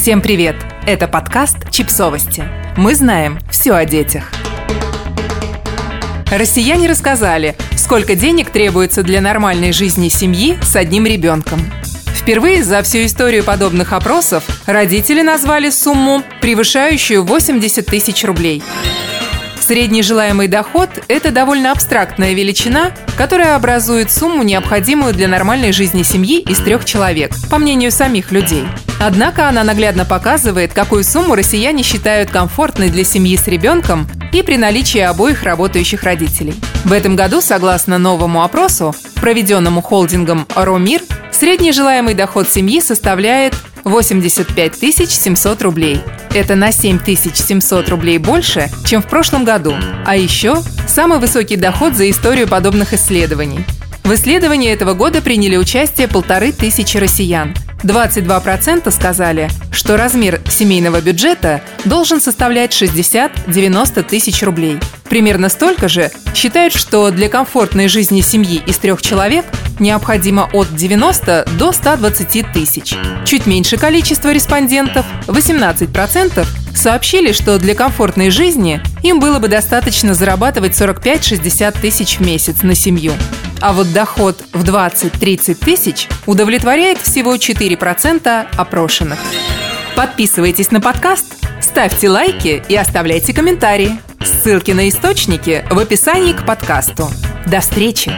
Всем привет! Это подкаст «Чипсовости». Мы знаем все о детях. Россияне рассказали, сколько денег требуется для нормальной жизни семьи с одним ребенком. Впервые за всю историю подобных опросов родители назвали сумму, превышающую 80 тысяч рублей. Средний желаемый доход – это довольно абстрактная величина, которая образует сумму, необходимую для нормальной жизни семьи из трех человек, по мнению самих людей. Однако она наглядно показывает, какую сумму россияне считают комфортной для семьи с ребенком и при наличии обоих работающих родителей. В этом году, согласно новому опросу, проведенному холдингом «Ромир», средний желаемый доход семьи составляет 85 700 рублей. Это на 7 700 рублей больше, чем в прошлом году. А еще самый высокий доход за историю подобных исследований. В исследовании этого года приняли участие полторы тысячи россиян. 22% сказали, что размер семейного бюджета должен составлять 60-90 тысяч рублей. Примерно столько же считают, что для комфортной жизни семьи из трех человек необходимо от 90 до 120 тысяч. Чуть меньше количество респондентов, 18%, сообщили, что для комфортной жизни им было бы достаточно зарабатывать 45-60 тысяч в месяц на семью. А вот доход в 20-30 тысяч удовлетворяет всего 4% опрошенных. Подписывайтесь на подкаст, ставьте лайки и оставляйте комментарии. Ссылки на источники в описании к подкасту. До встречи!